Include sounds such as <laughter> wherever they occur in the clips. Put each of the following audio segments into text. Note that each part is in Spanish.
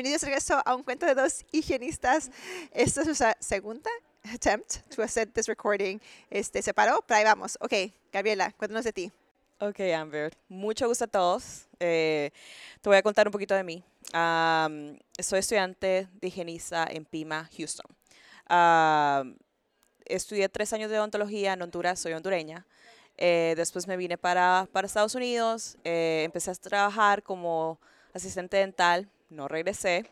Bienvenidos de regreso a un cuento de dos higienistas. Esta es nuestra segunda attempt to hacer this recording. Este, se paró, pero ahí vamos. Ok, Gabriela, cuéntanos de ti. Ok, Amber. Mucho gusto a todos. Eh, te voy a contar un poquito de mí. Um, soy estudiante de higienista en Pima, Houston. Um, estudié tres años de odontología en Honduras, soy hondureña. Eh, después me vine para, para Estados Unidos, eh, empecé a trabajar como asistente dental no regresé,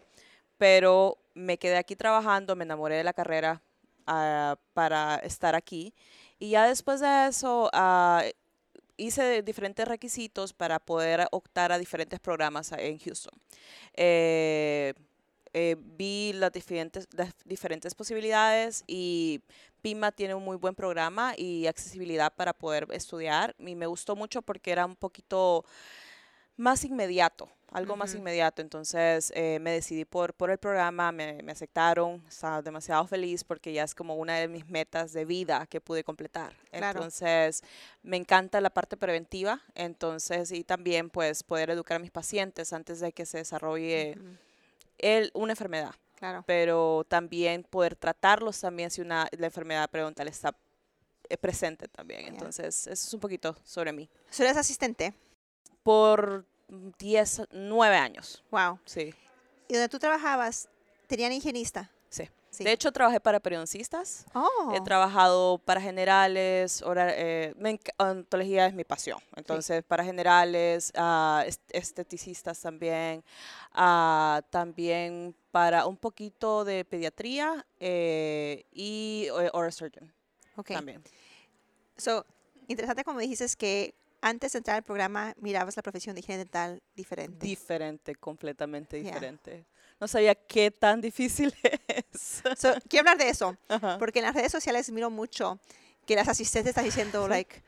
pero me quedé aquí trabajando, me enamoré de la carrera uh, para estar aquí. Y ya después de eso uh, hice diferentes requisitos para poder optar a diferentes programas en Houston. Eh, eh, vi las diferentes, las diferentes posibilidades y PIMA tiene un muy buen programa y accesibilidad para poder estudiar. Y me gustó mucho porque era un poquito más inmediato algo más inmediato. Entonces eh, me decidí por, por el programa, me, me, aceptaron, estaba demasiado feliz porque ya es como una de mis metas de vida que pude completar. Entonces me encanta la parte preventiva, entonces y también pues poder educar a mis pacientes antes de que se desarrolle el, una enfermedad. Claro. Pero también poder tratarlos también si una, la enfermedad periodontal está eh, presente también. Entonces, eso es un poquito sobre mí. ¿Eres asistente? Por 10, 9 años. Wow. Sí. ¿Y donde tú trabajabas, tenían higienista? Sí. sí. De hecho, trabajé para periodistas. Oh. He trabajado para generales. Ahora, eh, ontología es mi pasión. Entonces, para generales, uh, esteticistas también. Uh, también para un poquito de pediatría eh, y eh, oral surgeon. Ok. También. So, interesante como dijiste que antes de entrar al programa mirabas la profesión de higiene dental diferente. Diferente, completamente diferente. No sabía qué tan difícil <laughs> es. quiero hablar de eso, porque en las redes sociales miro mucho que las asistentes están diciendo, like,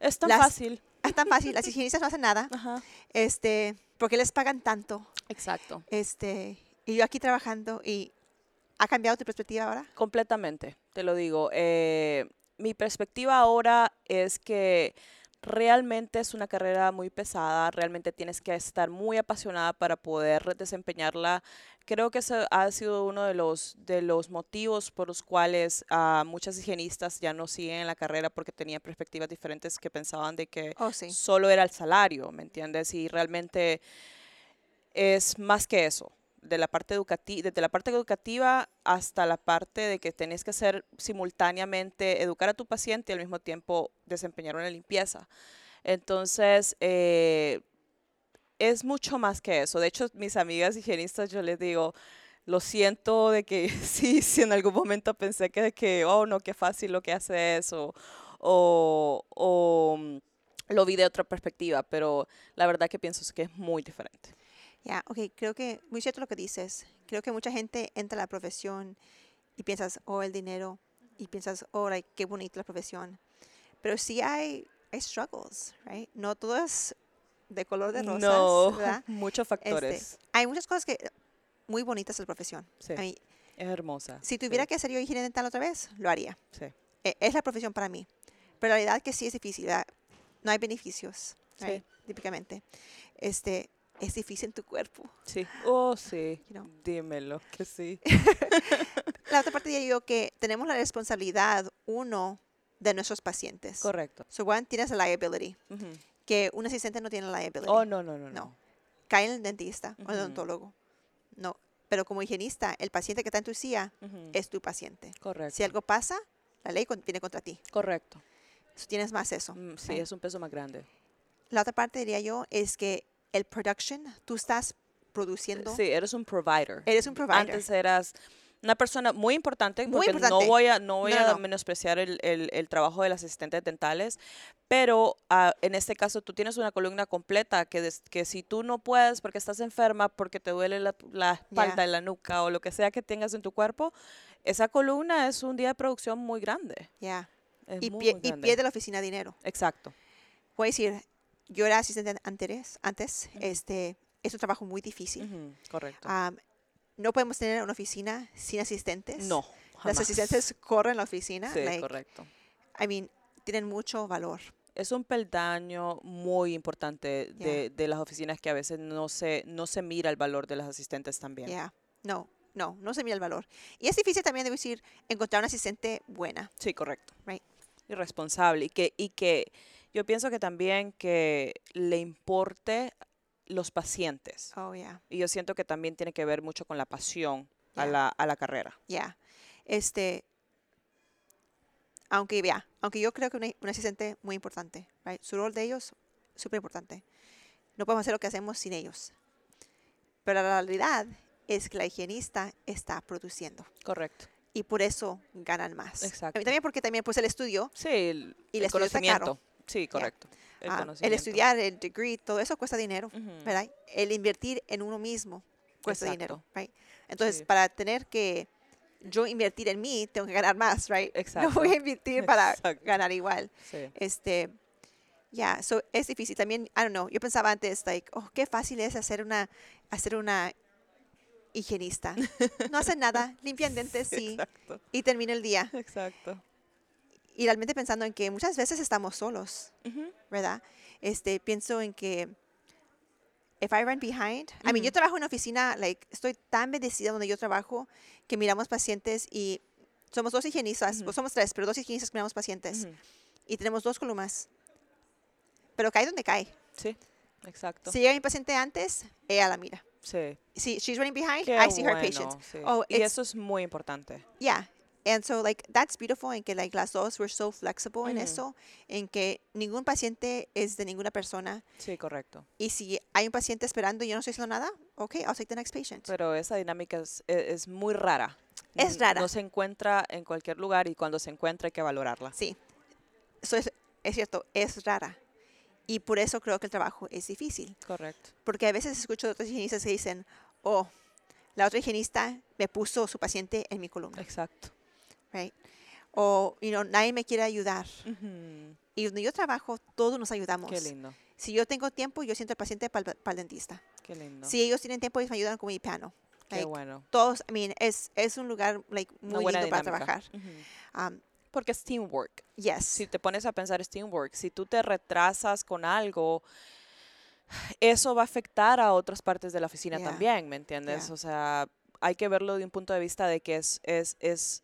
es tan fácil. Es tan fácil, las higienistas no hacen nada. Este, porque les pagan tanto. Exacto. Este, y yo aquí trabajando y ¿ha cambiado tu perspectiva ahora? Completamente, te lo digo. Eh, mi perspectiva ahora es que realmente es una carrera muy pesada, realmente tienes que estar muy apasionada para poder desempeñarla. Creo que ese ha sido uno de los, de los motivos por los cuales uh, muchas higienistas ya no siguen en la carrera porque tenían perspectivas diferentes que pensaban de que oh, sí. solo era el salario, ¿me entiendes? Y realmente es más que eso de la parte educativa, desde la parte educativa hasta la parte de que tenés que hacer simultáneamente educar a tu paciente y al mismo tiempo desempeñar una limpieza. Entonces, eh, es mucho más que eso. De hecho, mis amigas higienistas, yo les digo, lo siento de que <laughs> sí, si en algún momento pensé que, que oh, no, qué fácil lo que hace eso, o, o mm, lo vi de otra perspectiva, pero la verdad que pienso que es muy diferente. Ya, ok, creo que muy cierto lo que dices. Creo que mucha gente entra a la profesión y piensas, oh, el dinero, y piensas, oh, qué bonita la profesión. Pero sí hay, hay struggles, right? No todo es de color de rosas, no, ¿verdad? <laughs> muchos factores. Este, hay muchas cosas que muy bonitas en la profesión. Sí, es hermosa. Si tuviera que hacer yo higiene dental otra vez, lo haría. Sí. E, es la profesión para mí. Pero la realidad que sí es difícil. No hay beneficios, right? típicamente. Este, es difícil en tu cuerpo. Sí. Oh, sí. Dímelo, que sí. <laughs> la otra parte de yo que tenemos la responsabilidad, uno, de nuestros pacientes. Correcto. So, one, tienes la liability. Que un asistente no tiene la liability. Oh, no, no, no. No. Cae en el dentista o el odontólogo. No. Pero como higienista, el paciente que está en tu silla es tu paciente. Correcto. Si algo pasa, la ley viene contra ti. Correcto. tienes más eso. Mm, sí, es un peso más grande. La otra parte, diría yo, es que el production, tú estás produciendo. Sí, eres un provider. Eres un provider. Antes eras Una persona muy importante, Muy porque importante. no voy a, no voy No, a no. menospreciar el, el- el trabajo de las asistentes dentales, pero ah, en este caso tú tienes una columna completa que, des- que si tú no puedes porque estás enferma, porque te duele la, la espalda, la nuca o lo que sea que tengas en tu cuerpo, esa columna es un día de producción muy grande. Ya. Es Y, muy, pie- muy y grande. pierde la oficina dinero. Exacto. Voy a decir, yo era asistente antes, antes este, es un trabajo muy difícil. Ujú, Correcto. Am, no podemos tener una oficina sin asistentes. no. Las jamás. asistentes corren la oficina. Sí, like, correcto. I mean, tienen mucho valor. Es un peldaño muy importante Yeah. de, de las oficinas que a veces no se, no se mira el valor de las asistentes también. Yeah. No, no, no se mira el valor. Y es difícil también, debo decir, encontrar una asistente buena. Sí, correcto. Right. Y responsable. Y que, y que yo pienso que también que le importe los pacientes. Oh, yeah. Y yo siento que también tiene que ver mucho con la pasión a, la, a la carrera. Yeah. Este, aunque, ya, aunque yo creo que una asistente muy importante, right? Su rol de ellos, súper importante. No podemos hacer lo que hacemos sin ellos. Pero la realidad es que la higienista está produciendo Correcto. y por eso ganan más. Exacto. También porque también pues el estudio, Sí, el, Y el el está caro. Sí, correcto. El, ah, el estudiar, el degree, todo eso cuesta dinero. ¿verdad? El invertir en uno mismo cuesta dinero, right? Entonces, Sí. para tener que yo invertir en mí, tengo que ganar más, right? <laughs> No Exacto. voy a invertir para Exacto. ganar igual. Sí. Este, ya, so es difícil. También, I don't know, yo pensaba antes, like, oh, qué fácil es hacer una, hacer una higienista. <laughs> No hacen nada, limpian dientes, sí, Exacto. y termina el día. Exacto. Y realmente pensando en que muchas veces estamos solos, Ujú. ¿verdad? Este, pienso en que if I run behind, I mean, yo trabajo en una oficina, like, estoy tan bendecida donde yo trabajo que miramos pacientes y somos dos higienistas, Ujú. pues somos tres, pero dos higienistas que miramos pacientes y tenemos dos columnas. Pero cae donde cae. Sí, exacto. Si llega mi paciente antes, ella la mira. Sí. Si she's running behind, Qué I see her bueno, patients. sí. Oh, y eso es muy importante. Yeah. And so like that's beautiful en que like las dos we're so flexible en Ujú. eso, en que ningún paciente es de ninguna persona Sí, correcto. y si hay un paciente esperando y yo no estoy haciendo nada, okay, I'll take the next patient. Pero esa dinámica es, e- es muy rara. Es rara. No se encuentra en cualquier lugar y cuando se encuentra hay que valorarla. Sí. Eso es, es cierto, es rara. Y por eso creo que el trabajo es difícil, Correcto. porque a veces escucho de otros higienistas que dicen, "Oh, la otra higienista me puso su paciente en mi columna." Exacto. Right? O, you know, nadie me quiere ayudar. Ujú. Y donde yo trabajo, todos nos ayudamos. Qué lindo. Si yo tengo tiempo, yo siento al paciente para el dentista. Qué lindo. Si ellos tienen tiempo, ellos me ayudan con mi piano. Qué like, bueno. Todos, I mean, es, es un lugar like, muy lindo para dinámica. trabajar. Ujú. Um, Porque es teamwork. yes. Si te pones a pensar es teamwork, si tú te retrasas con algo, eso va a afectar a otras partes de la oficina Yeah. también, ¿me entiendes? Yeah. O sea, hay que verlo de un punto de vista de que es, es, es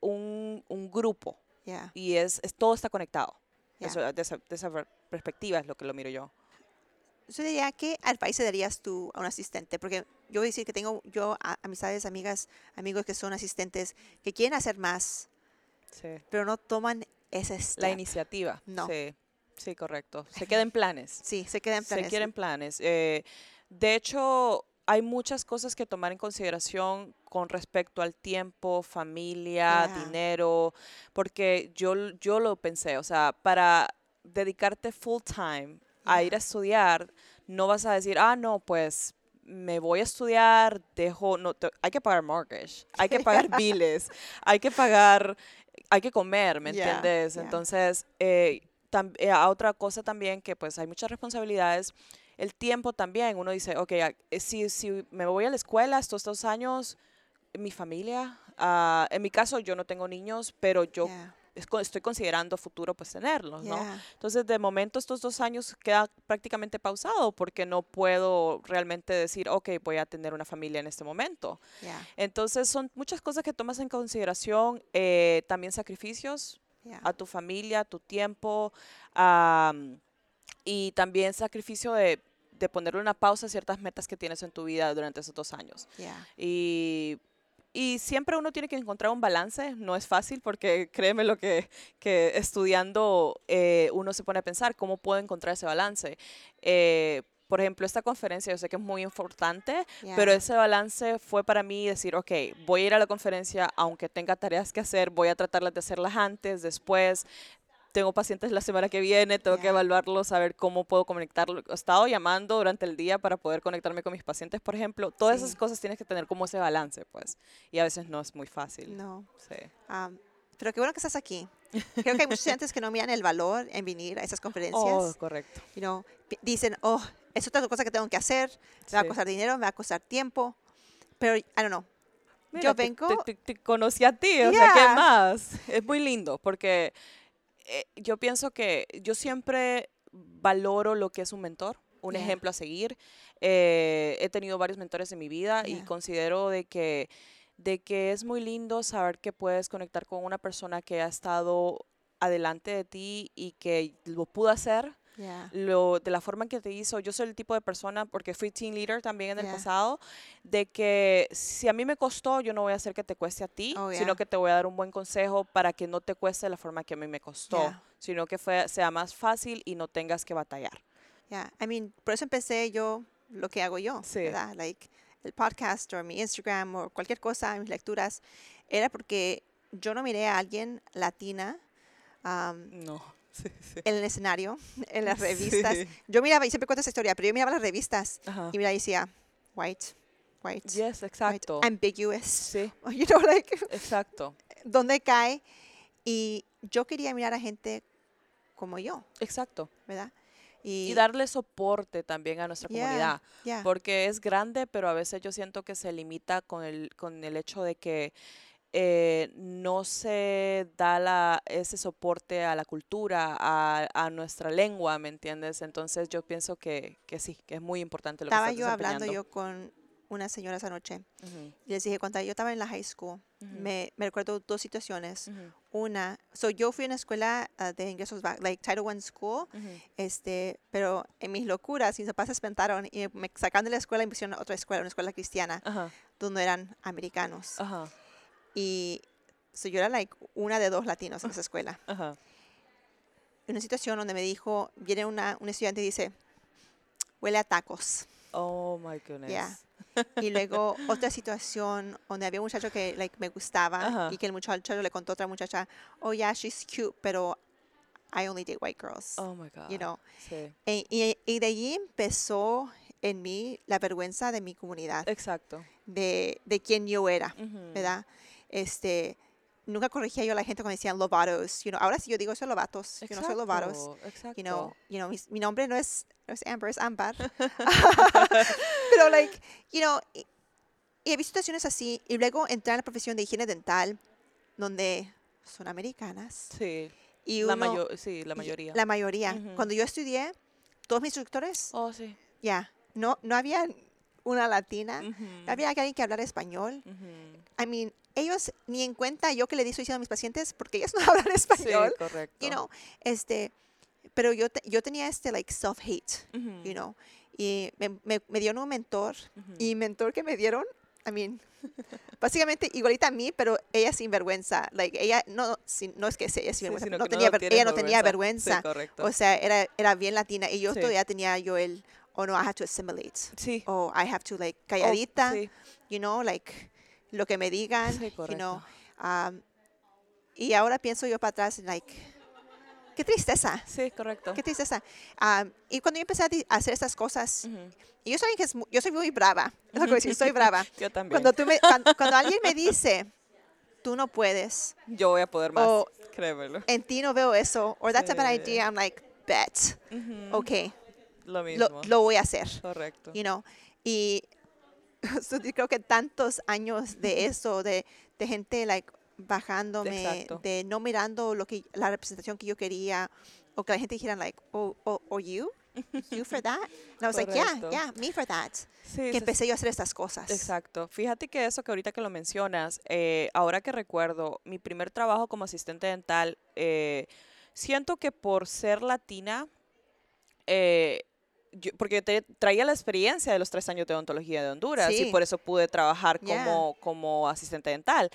un, un grupo Yeah. y es, es- todo está conectado. Yeah. Eso, de, esa, de esa per- perspectiva es lo que lo miro yo. Yo diría, ¿qué advice darías tú a un asistente? Porque yo voy a decir que tengo yo a- amistades, amigas, amigos que son asistentes que quieren hacer más, Sí. pero no toman ese La step. iniciativa. No. Sí, sí, correcto. Se queda en planes. Sí, se quedan en Se planes. quieren planes. Eh, de hecho, hay muchas cosas que tomar en consideración con respecto al tiempo, familia, Yeah. dinero, porque yo, yo lo pensé, o sea, para dedicarte full time a ir a estudiar, no vas a decir, ah, no, pues me voy a estudiar, dejo, no, te- hay que pagar mortgage, hay que pagar <laughs> biles, hay que pagar, hay que comer, ¿me Yeah, entiendes? yeah. Entonces, eh, tam- eh, otra cosa también que pues hay muchas responsabilidades, el tiempo también, uno dice, ok, a- eh, si, si me voy a la escuela estos dos años, mi familia, ah, en mi caso yo no tengo niños, pero yo Yeah, estoy considerando futuro pues tenerlos, ¿no? yeah. Entonces, de momento, estos dos años queda prácticamente pausado porque no puedo realmente decir, ok, voy a tener una familia en este momento. Yeah, Entonces, son muchas cosas que tomas en consideración, eh, también sacrificios a tu familia, tu tiempo, am, y también sacrificio de, de ponerle una pausa a ciertas metas que tienes en tu vida durante esos dos años. Yeah, Y, y siempre uno tiene que encontrar un balance, no es fácil porque <laughs> créeme lo que, que estudiando eh, uno se pone a pensar cómo puedo encontrar ese balance. Eh, por ejemplo, esta conferencia yo sé que es muy importante, pero ese balance fue para mí decir, ok, voy a ir a la conferencia, aunque tenga tareas que hacer, voy a tratarlas de hacerlas antes, después. Tengo pacientes la semana que viene, tengo que Yeah. evaluarlos, saber cómo puedo conectarlo. He estado llamando durante el día para poder conectarme con mis pacientes, por ejemplo. Todas esas Sí. cosas tienes que tener como ese balance, pues. Y a veces no es muy fácil. No. Sí. Um, pero qué bueno que estás aquí. Creo que hay muchos estudiantes que no miran el valor en venir a esas conferencias. Oh, correcto. You know, dicen, oh, es otra cosa que tengo que hacer, me va a Sí. costar dinero, me va a costar tiempo. Pero, I don't know. Mira, Yo vengo- Te, te- te conocí a ti, o sea, ¿qué más? Es muy lindo porque eh, yo pienso que yo siempre valoro lo que es un mentor, un Yeah. ejemplo a seguir. Eh, he tenido varios mentores en mi vida y considero de que, de que es muy lindo saber que puedes conectar con una persona que ha estado adelante de ti y que lo pudo hacer Yeah. lo, de la forma en que te hizo, yo soy el tipo de persona, porque fui team leader también en el Yeah. pasado, de que si a mí me costó, yo no voy a hacer que te cueste a ti, Oh, sino que te voy a dar un buen consejo para que no te cueste de la forma que a mí me costó, sino que fue, sea más fácil y no tengas que batallar. Yeah, I mean, por eso empecé yo lo que hago yo, Sí. ¿verdad? Like el podcast o mi Instagram o cualquier cosa, mis lecturas, era porque yo no miré a alguien latina um, No, sí, sí. en el escenario, <laughs> en las revistas. Yo miraba, y siempre cuento esa historia, pero yo miraba las revistas Ajá. y miraba y decía, white, white, Yes, white, exacto. ambiguous, Sí, <laughs> you know, <laughs> like, exacto, ¿dónde cae? Y yo quería mirar a gente como yo, exacto. ¿verdad? Y darle soporte también a nuestra Yeah, comunidad. yeah. porque es grande, pero a veces yo siento que se limita con el, con el hecho de que eh, no se da la, ese soporte a la cultura, a, a nuestra lengua, ¿me entiendes? Entonces yo pienso que, que sí, que es muy importante lo Estaba que estás yo hablando yo con unas señoras anoche Ujú, y les dije, cuando yo estaba en la high school, ujú, me, me recuerdo dos situaciones. ujú, Una, so yo fui a una escuela ah, de ingresos, like Title I School, este, pero en mis locuras mis papás se espantaron y me sacaron de la escuela y me pusieron a otra escuela, una escuela cristiana, donde eran americanos. ajá, Y so yo era like una de dos latinos en esa escuela. ajá. Una situación donde me dijo, viene una, un estudiante y dice, huele a tacos. Oh my goodness. Yeah. <laughs> Y luego otra situación donde había un muchacho que like, me gustaba Ajá. y que el muchacho le contó a otra muchacha, oh yeah, she's cute, pero I only date white girls. Oh my God. You know. Sí. E- y, y de allí empezó en mí la vergüenza de mi comunidad, Exacto. de, de quién yo era, Ujú. ¿verdad? Este, nunca corregía yo a la gente cuando decían lobatos, you know. Ahora sí yo digo soy lobatos, yo no soy lobatos. Exacto, Exacto. You know, you know, mi, mi nombre no es, no es Amber, es Ambar. <laughs> <laughs> Pero, like, you know, y, y he visto situaciones así. Y luego entrar en la profesión de higiene dental, donde son americanas. Sí. Y la, uno, mayo- sí, la mayoría. La mayoría. Ujú. Cuando yo estudié, todos mis instructores, oh, sí. ya, no, no había una latina, Ujú, no había alguien que hablara español. ujú. I mean, ellos ni en cuenta yo que le estoy diciendo a mis pacientes, porque ellos <laughs> no hablan Sí, español. correcto. you know, este, pero yo, te- yo tenía este, like, self-hate. Ujú, you know. Y me, me, me dieron un mentor, ujú. y mentor que me dieron, I mean, <laughs> básicamente igualita a mí, pero ella sin vergüenza. Like, ella, no, sin- no es que sea ella sin Sí, vergüenza, sino no tenía, tienes ella no tenía vergüenza. Sí. O sea, era, era bien latina, y yo Sí. todavía tenía yo el, oh no, I have to assimilate. sí. O I have to, like, Oh, calladita, sí, you know, like, lo que me digan, sí, you know. um, y ahora pienso yo para atrás, like, qué tristeza. Sí, correcto. Qué tristeza. Um, y cuando yo empecé a, hacer estas cosas, Ujú. y yo que es yo soy muy brava, <laughs> es lo que decir, soy brava. <laughs> Yo también. Cuando, tú me, cuando, <laughs> cuando alguien me dice, tú no puedes, Yo voy a poder más, o- créemelo. en ti no veo eso, or that's a bad Sí. idea, I'm like, bet, Ujú, okay, Lo mismo. lo, lo voy a hacer, correcto. you know. Y <laughs> so, yo creo que tantos años de eso, de, de gente, like, bajándome, Exacto. de no mirando lo que, la representación que yo quería, o que la gente dijera, like, oh, oh, oh you? You for that? And I was like, yeah, yeah, me for that. Sí, Que empecé yo a hacer estas cosas. Exacto. Fíjate que eso que ahorita que lo mencionas, eh, ahora que recuerdo, mi primer trabajo como asistente dental, eh, siento que por ser latina, eh, yo- porque te- traía la experiencia de los tres años de odontología de Honduras y por eso pude trabaar Yeah. como, como asistente dental.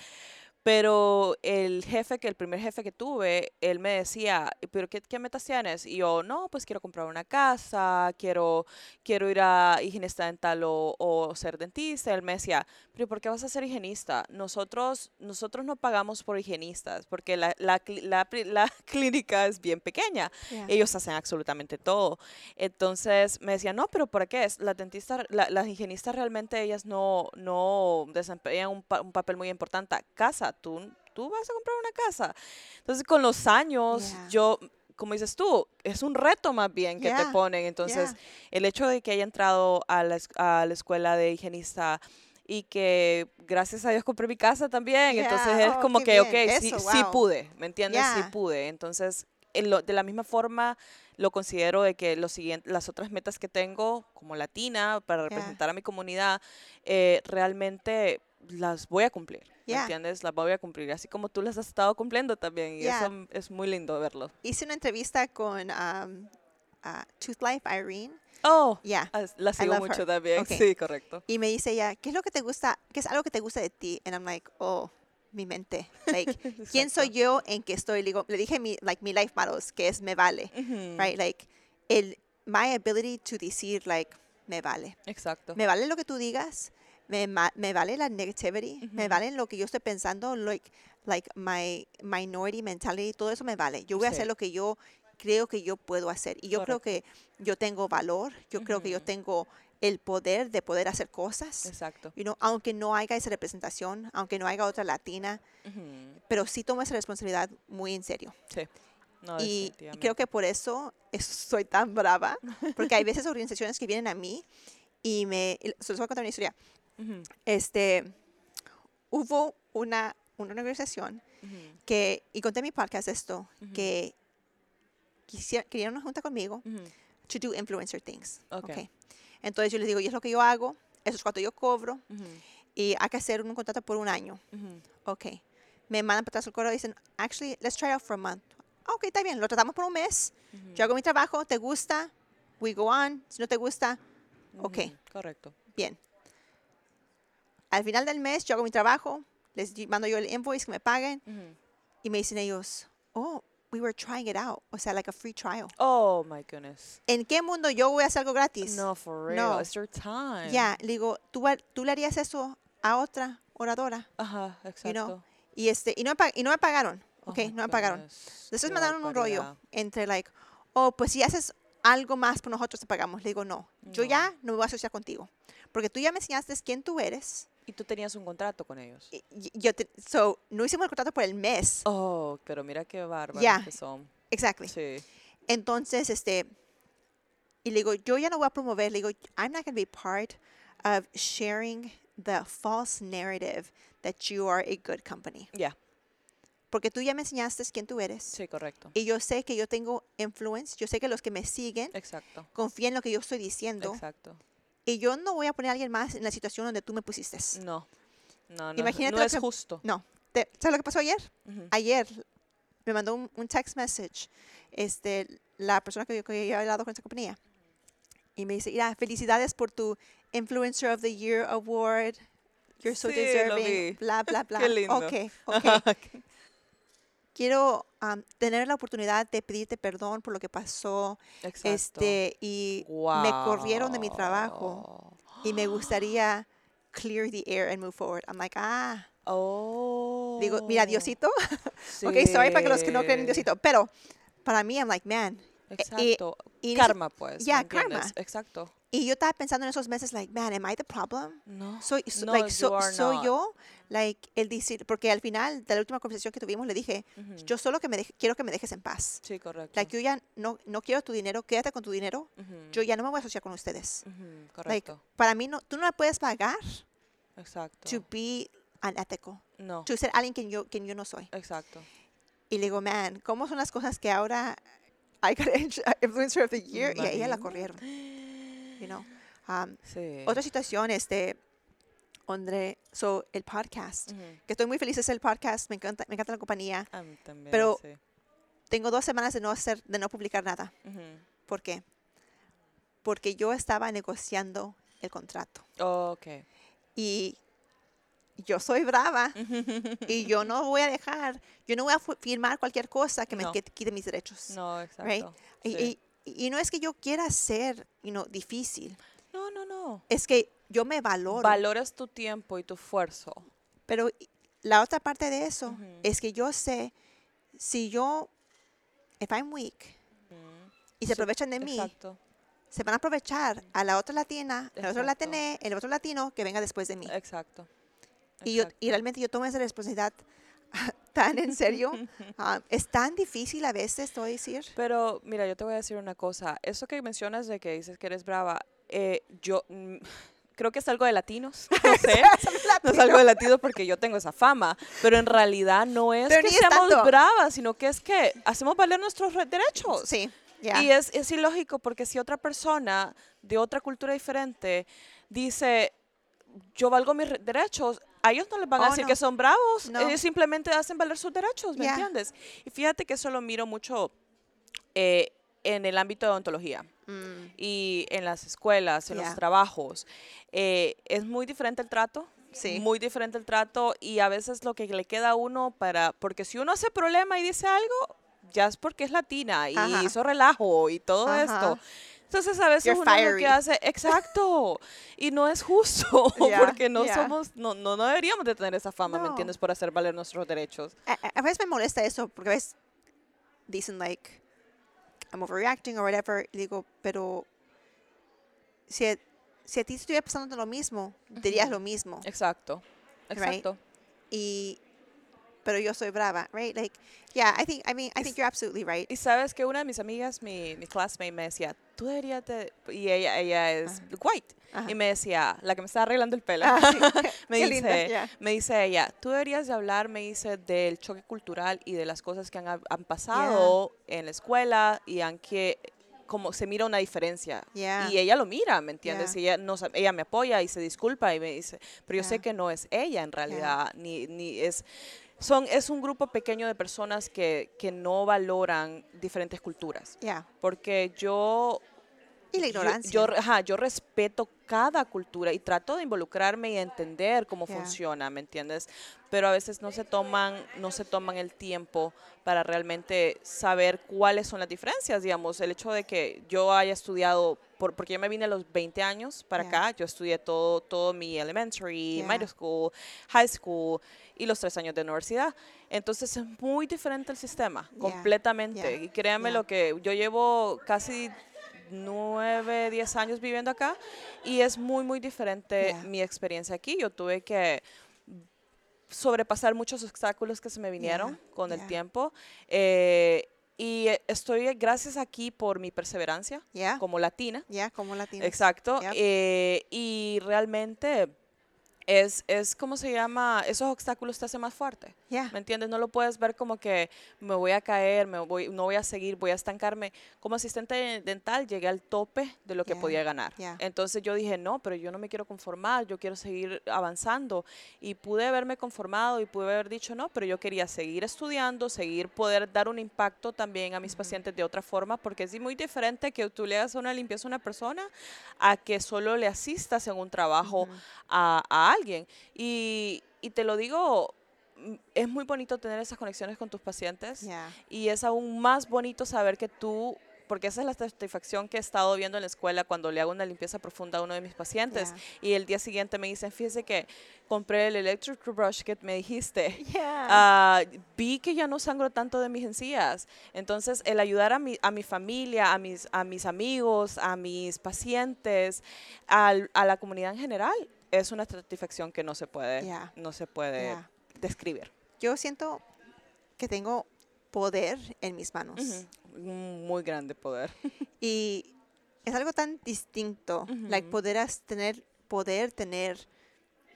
Pero el jefe, que el primer jefe que tuve, él me decía, ¿pero qué, qué metas tienes? Y yo, no, pues quiero comprar una casa, quiero, quiero ir a higienista dental o, o ser dentista. Él me decía, pero ¿por qué vas a ser higienista? Nosotros, nosotros no pagamos por higienistas porque la, la, la <laughs> clínica es bien pequeña. Yeah. Ellos hacen absolutamente todo. Entonces me decía, no, pero ¿por qué es? Las dentistas, la- las higienistas realmente ellas no, no desempeñan un, pa- un papel muy importante. Casa, tú, tú vas a comprar una casa. Entonces con los años Yeah. yo, como dices tú, es un reto más bien que te ponen. Entonces yeah. el hecho de que haya entrado a la, es- a la escuela de higienista y que gracias a Dios compré mi casa también. Entonces Yeah, es oh, como que, ok, bien, sí, eso, sí wow. pude, ¿me entiendes? Sí pude. Entonces, en lo- de la misma forma, lo considero de que los las otras metas que tengo como latina para representar a mi comunidad, eh, realmente las voy a cumplir. ¿Me Yeah. entiendes? Las voy a cumplir, así como tú las has estado cumpliendo también. Y Yeah. eso es muy lindo verlo. Hice una entrevista con um, uh, Tooth Life, Irene. Oh, Yeah. ah, la sigo mucho her. también. Okay. Sí, correcto. Y me dice ella, ¿qué es lo que te gusta? ¿Qué es algo que te gusta de ti? And I'm like, oh, mi mente. Like, <laughs> ¿quién soy yo en que estoy? Le, digo- le dije mi, like, mi life mottos, que es me vale. Ujú, Right? Like, el, my ability to decir, like, me vale. Exacto. Me vale lo que tú digas. Me, me vale la negativity. Me Ujú. vale lo que yo estoy pensando. Like, like my minority mentality. Todo eso me vale. Yo voy a Sí. hacer lo que yo creo que yo puedo hacer. Y yo creo que yo tengo valor. Yo creo que yo tengo el poder de poder hacer cosas. Exacto. You know, aunque no haya esa representación, aunque no haya otra latina, Ujú, pero sí tomo esa responsabilidad muy en serio. Sí. No, Y, y creo que por eso es- <laughs> soy tan brava, porque hay veces <laughs> organizaciones que vienen a mí y me... Se los voy a contar una historia. Este, hubo una, una organización que, y conté en mi podcast esto, que quisiera, querían una junta conmigo to do influencer things. Ok. okay. Entonces yo les digo, y es lo que yo hago, eso es cuánto yo cobro, y hay que hacer un contrato por un año. Ok. Me mandan para atrás el correo y dicen, actually, let's try out for a month. "Ah, Ok, está bien, lo tratamos por un mes. Yo hago mi trabajo, ¿te gusta? We go on. Si no te gusta, ok. Correcto. bien. Al final del mes, yo hago mi trabajo, les mando yo el invoice que me paguen Ujú. y me dicen ellos, oh, we were trying it out. O sea, like a free trial. Oh my goodness. ¿En qué mundo yo voy a hacer algo gratis? No, for real. No. It's your time. Ya, le digo, ¿tú, ¿tú le harías eso a otra oradora? Ajá, exacto. You know, Y, este, y, no, me y no me pagaron. Oh Ok, my no me pagaron. goodness, Después me mandaron un rollo entre, like, oh, pues si haces algo más por nosotros te pagamos. Le digo, no, yo No. ya no me voy a asociar contigo. Porque tú ya me enseñaste quién tú eres. Y tú tenías un contrato con ellos. Y- yo te- so, no hicimos el contrato por el mes. Oh, pero mira qué bárbaros Ya. que son. Exactly. Sí. Entonces, este, y le digo, yo ya no voy a promover. Le digo, I'm not going to be part of sharing the false narrative that you are a good company. Ya, Porque tú ya me enseñaste quién tú eres. sí, correcto. Y yo sé que yo tengo influence. Yo sé que los que me siguen Exacto. confían en lo que yo estoy diciendo. Exacto. Y yo no voy a poner a alguien más en la situación donde tú me pusiste. No. No, no, Imagínate no es que- justo. No. Te- ¿Sabes lo que pasó ayer? Ujú. Ayer me mandó un, un text message este, la persona que yo, que yo he hablado con esa compañía. Y me dice, mira, felicidades por tu Influencer of the Year Award. You're so Sí, deserving. vi. Bla, bla, bla. <laughs> Qué lindo. Ok, ok. <laughs> Quiero am, tener la oportunidad de pedirte perdón por lo que pasó. Exacto. Este, y me corrieron de mi trabajo. Y me gustaría clear the air and move forward. I'm like, ah. Oh. Digo, mira, Diosito. <laughs> ok, sorry para que los que no creen en Sí. Diosito. Pero para mí, I'm like, man. Exacto. y en ese- karma, pues. ¿me Ya, karma. Exacto. Y yo estaba pensando en esos meses, like, man, am I the problem? No. Soy, so- No, like, so- soy not. yo, like, el decir, porque al final de la última conversación que tuvimos le dije, Ujú. yo solo que me deje- quiero que me dejes en paz. Sí, correcto. Like, yo ya no, no quiero tu dinero, quédate con tu dinero, Ujú. yo ya no me voy a asociar con ustedes. Ujú, Like, Correcto. para mí, no, tú no me puedes pagar Exacto. to be unethical, No. to ser alguien que yo, quien yo no soy. Exacto. Y le digo, man, ¿cómo son las cosas que ahora I got <laughs> Influencer of the Year y a ella la corrieron? You know? Um, Sí. Otra situación, este, donde, so, el podcast, Ujú. que estoy muy feliz de hacer el podcast, me encanta, me encanta la compañía. A mí también. Pero- sí. Tengo dos semanas de no hacer, de no publicar nada. Ujú. ¿Por qué? Porque yo estaba negociando el contrato Oh, ok. y yo soy brava <laughs> y yo no voy a dejar, yo no voy a firmar cualquier cosa que me No. quite, mis derechos. No, exacto. right? Sí. y- y no es que yo quiera ser you know, difícil, No, no, no. es que yo me valoro. Valoras tu tiempo y tu esfuerzo. Pero y- la otra parte de eso Ujú. es que yo sé, si yo, if I'm weak, y se aprovechan de mí, Exacto. se van a aprovechar a la otra latina, el otro Exacto. latiné, el otro latino que venga después de mí. Exacto. Y, yo, exacto. y realmente yo tomo esa responsabilidad <laughs> tan en serio. <laughs> Ah, es tan difícil a veces, te voy a decir. Pero mira, yo te voy a decir una cosa. Eso que mencionas de que dices que eres brava, eh, yo mm, <laughs> creo que es algo de latinos. No sé. no es algo de latinos porque yo tengo esa fama. Pero en realidad no es Pero que seamos tanto. bravas, sino que es que hacemos valer nuestros re- derechos. Sí, ya. Y es, es ilógico porque si otra persona de otra cultura diferente dice, yo valgo mis re- derechos, a ellos no les van a Oh, decir no. que son bravos, No. ellos simplemente hacen valer sus derechos, ¿me entiendes? Y fíjate que eso lo miro mucho eh, en el ámbito de odontología Mm, y en las escuelas, en Ya. los trabajos. Eh, es muy diferente el trato. Sí. Muy diferente el trato y a veces lo que le queda a uno para, porque si uno hace problema y dice algo, ya es porque es latina y Ajá. hizo relajo y todo Ajá. esto. Entonces a veces You're uno lo que hace, exacto, y no es justo, <laughs> Ya, porque no ya. somos, no, no, no deberíamos de tener esa fama, ¿me No. entiendes? Por hacer valer nuestros derechos. a, a- veces me molesta eso, porque a veces dicen, like, I'm overreacting or whatever. Y digo, pero si a, si a ti estuviera pasando lo mismo, dirías lo mismo. Exacto, Right. exacto. Y, pero yo soy brava, right? Like, yeah, I think, I mean, I think you're absolutely right. Y sabes que una de mis amigas, mi, mi classmate, me decía, tú deberías de... Y ella, ella es white. Ajá. Y me decía, la que me estaba arreglando el pelo, Ah, sí. <laughs> <laughs> me, Qué dice, linda, ya. me dice ella, tú deberías de hablar, me dice, del choque cultural y de las cosas que han, han pasado en la escuela y han que como se mira una diferencia Yeah. y ella lo mira, ¿me entiendes? Yeah. Y ella, no, ella me apoya y se disculpa y me dice, pero yo sé Yeah. que no es ella en realidad, ni, ni es, son, es un grupo pequeño de personas que, que no valoran diferentes culturas. Yeah. Porque yo Y la yo- ignorancia. Yo, ajá, yo respeto cada cultura y trato de involucrarme y entender cómo Yeah. funciona, ¿me entiendes? Pero a veces no se toman, no se toman el tiempo para realmente saber cuáles son las diferencias, digamos, el hecho de que yo haya estudiado, por- porque yo me vine a los 20 años para Yeah. acá, yo estudié todo, todo mi elementary, Yeah. middle school, high school y los tres años de universidad. Entonces es muy diferente el sistema, completamente. Y créanme lo que yo llevo casi nueve, diez años viviendo acá y es muy, muy diferente Yeah. mi experiencia aquí. Yo tuve que sobrepasar muchos obstáculos que se me vinieron con el tiempo. eh, y estoy gracias aquí por mi perseverancia Yeah. como latina. Yeah, como latino. Exacto. Eh, y realmente es, es, ¿cómo se llama? Esos obstáculos te hacen más fuerte. Yeah. ¿Me entiendes? No lo puedes ver como que me voy a caer, me voy, no voy a seguir, voy a estancarme. Como asistente dental llegué al tope de lo que Yeah, podía ganar. yeah. Entonces yo dije, no, pero yo no me quiero conformar, yo quiero seguir avanzando. Y pude haberme conformado y pude haber dicho, no, pero yo quería seguir estudiando, seguir poder dar un impacto también a mis pacientes de otra forma, porque es muy diferente que tú le hagas una limpieza a una persona a que solo le asistas en un trabajo a, a alguien. Y, y te lo digo, mm, es muy bonito tener esas conexiones con tus pacientes Yeah. y es aún más bonito saber que tú, porque esa es la satisfacción que he estado viendo en la escuela cuando le hago una limpieza profunda a uno de mis pacientes y el día siguiente me dicen, fíjese que compré el electric brush que me dijiste. <laughs> Yeah. Ah, vi que ya no sangro tanto de mis encías. Entonces, el ayudar a mi, a mi familia, a mis, a mis amigos, a mis pacientes, al- a la comunidad en general, es una satisfacción que no se puede, Yeah. no se puede Yeah. describir. Yo siento que tengo poder en mis manos. Un muy grande poder. <laughs> Y es algo tan distinto, like poder tener, poder tener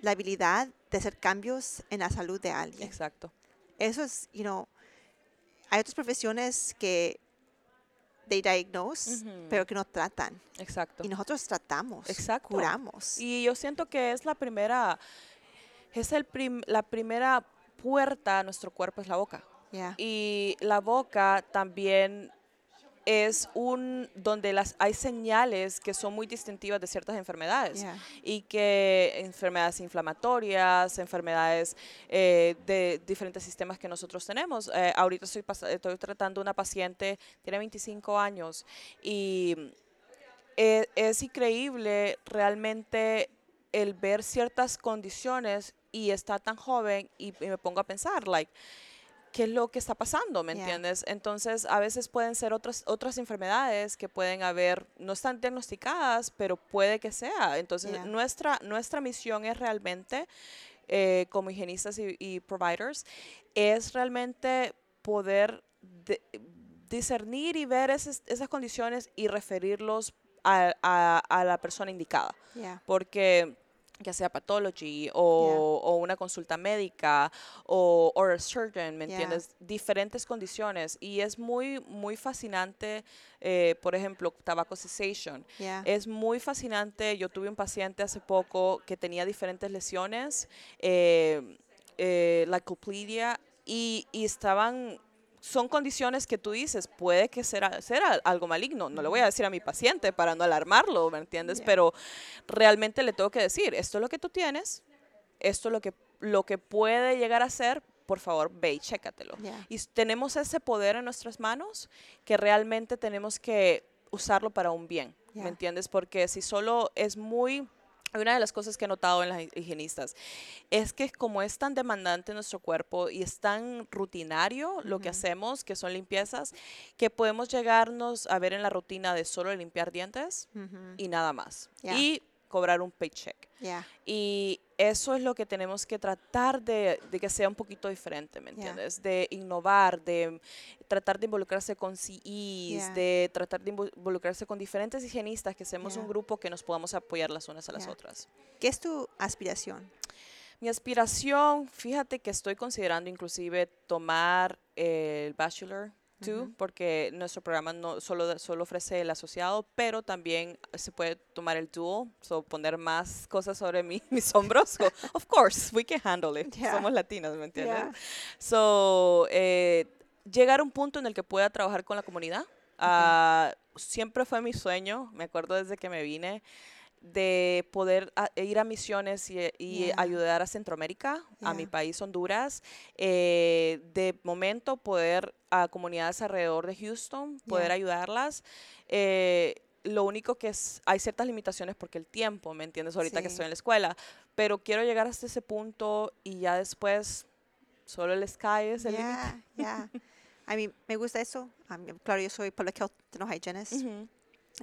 la habilidad de hacer cambios en la salud de alguien. Exacto. Eso es, you know, hay otras profesiones que they diagnose, pero que no tratan. Exacto. Y nosotros tratamos, Exacto. curamos. Y yo siento que es la primera, es el prim- la primera puerta a nuestro cuerpo, es la boca. Yeah. Y la boca también es un donde las hay señales que son muy distintivas de ciertas enfermedades Yeah. y que enfermedades inflamatorias, enfermedades eh, de diferentes sistemas que nosotros tenemos. Eh, ahorita estoy tratando una paciente, tiene 25 años y eh, es increíble realmente el ver ciertas condiciones y está tan joven y, y me pongo a pensar, like, ¿qué es lo que está pasando? ¿Me Yeah. entiendes? Entonces, a veces pueden ser otras, otras enfermedades que pueden haber, no están diagnosticadas, pero puede que sea. Entonces, Yeah. nuestra, nuestra misión es realmente, eh, como higienistas y, y providers, es realmente poder de- discernir y ver esas, esas condiciones y referirlos a, a- a la persona indicada Yeah. porque ya sea pathology o, o una consulta médica o oral surgeon, ¿me Yeah. entiendes? Diferentes condiciones y es muy, muy fascinante, eh, por ejemplo, tobacco cessation. Yeah. Es muy fascinante, yo tuve un paciente hace poco que tenía diferentes lesiones, eh, eh, la copledia, y, y estaban... Son condiciones que tú dices, puede que sea, sea algo maligno. No le voy a decir a mi paciente para no alarmarlo, ¿me entiendes? Yeah. Pero realmente le tengo que decir, esto es lo que tú tienes, esto es lo que, lo que puede llegar a ser, por favor, ve y chécatelo. Yeah. Y tenemos ese poder en nuestras manos que realmente tenemos que usarlo para un bien, Yeah. ¿me entiendes? Porque si solo es muy... Una de las cosas que he notado en las hi- higienistas es que como es tan demandante nuestro cuerpo y es tan rutinario lo que hacemos, que son limpiezas, que podemos llegarnos a ver en la rutina de solo limpiar dientes y nada más. Yeah. Y cobrar un paycheck. Yeah. Y eso es lo que tenemos que tratar de, de que sea un poquito diferente, ¿me Yeah. entiendes? De innovar, de tratar de involucrarse con CEs, Yeah. de tratar de invo- involucrarse con diferentes higienistas, que seamos Yeah. un grupo que nos podamos apoyar las unas a las Yeah. otras. ¿Qué es tu aspiración? Mi aspiración, fíjate que estoy considerando inclusive tomar el Bachelor 2, Ujú. porque nuestro programa no solo, solo ofrece el asociado, pero también se puede tomar el dual, so poner más cosas sobre mí, <laughs> mis hombros. Go, of course, we can handle it. Yeah. Somos latinos, ¿me entiendes? Yeah. So, eh, llegar a un punto en el que pueda trabajar con la comunidad. ah, siempre fue mi sueño, me acuerdo desde que me vine, de poder a- ir a misiones y, y Yeah. ayudar a Centroamérica, a mi Yeah. país Honduras. eh, de momento poder a comunidades alrededor de Houston, poder Yeah. ayudarlas. eh, lo único que es, hay ciertas limitaciones porque el tiempo, ¿me entiendes? Ahorita que Sí. estoy en la escuela, pero quiero llegar hasta ese punto y ya después solo el sky es el límite. Yeah, yeah. A mí me gusta eso. Mí- claro, yo soy public health dental hygienist. Ujú,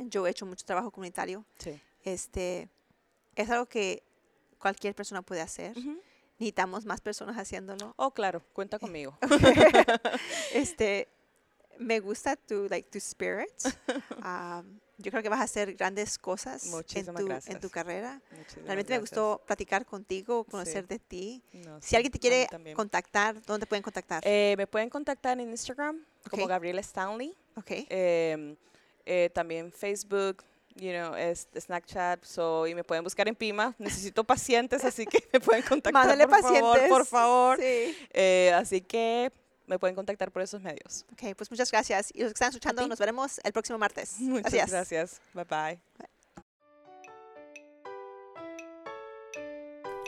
Yo he hecho mucho trabajo comunitario. Sí. Este, es algo que cualquier persona puede hacer. Ujú. Necesitamos más personas haciéndolo. Oh, claro, cuenta conmigo. <laughs> <laughs> este, me gusta tu, like, tu spirit. <laughs> Um, yo creo que vas a hacer grandes cosas en tu, en tu carrera. Muchísimas Realmente me gustó platicar contigo, conocer de ti. No, Si sí, alguien te quiere contactar, ¿dónde pueden contactar? Eh, me pueden contactar en Instagram como. Gabriela Stanley. ok. em, eh, también Facebook, you know, es, Snapchat, so, y me pueden buscar en Pima. Necesito pacientes, así que me pueden contactar Mándale por favor, pacientes. por favor. Sí. Eh, así que me pueden contactar por esos medios. Ok, pues muchas gracias. Y los que están escuchando, nos veremos el próximo martes. Muchas Gracias. gracias. Bye bye.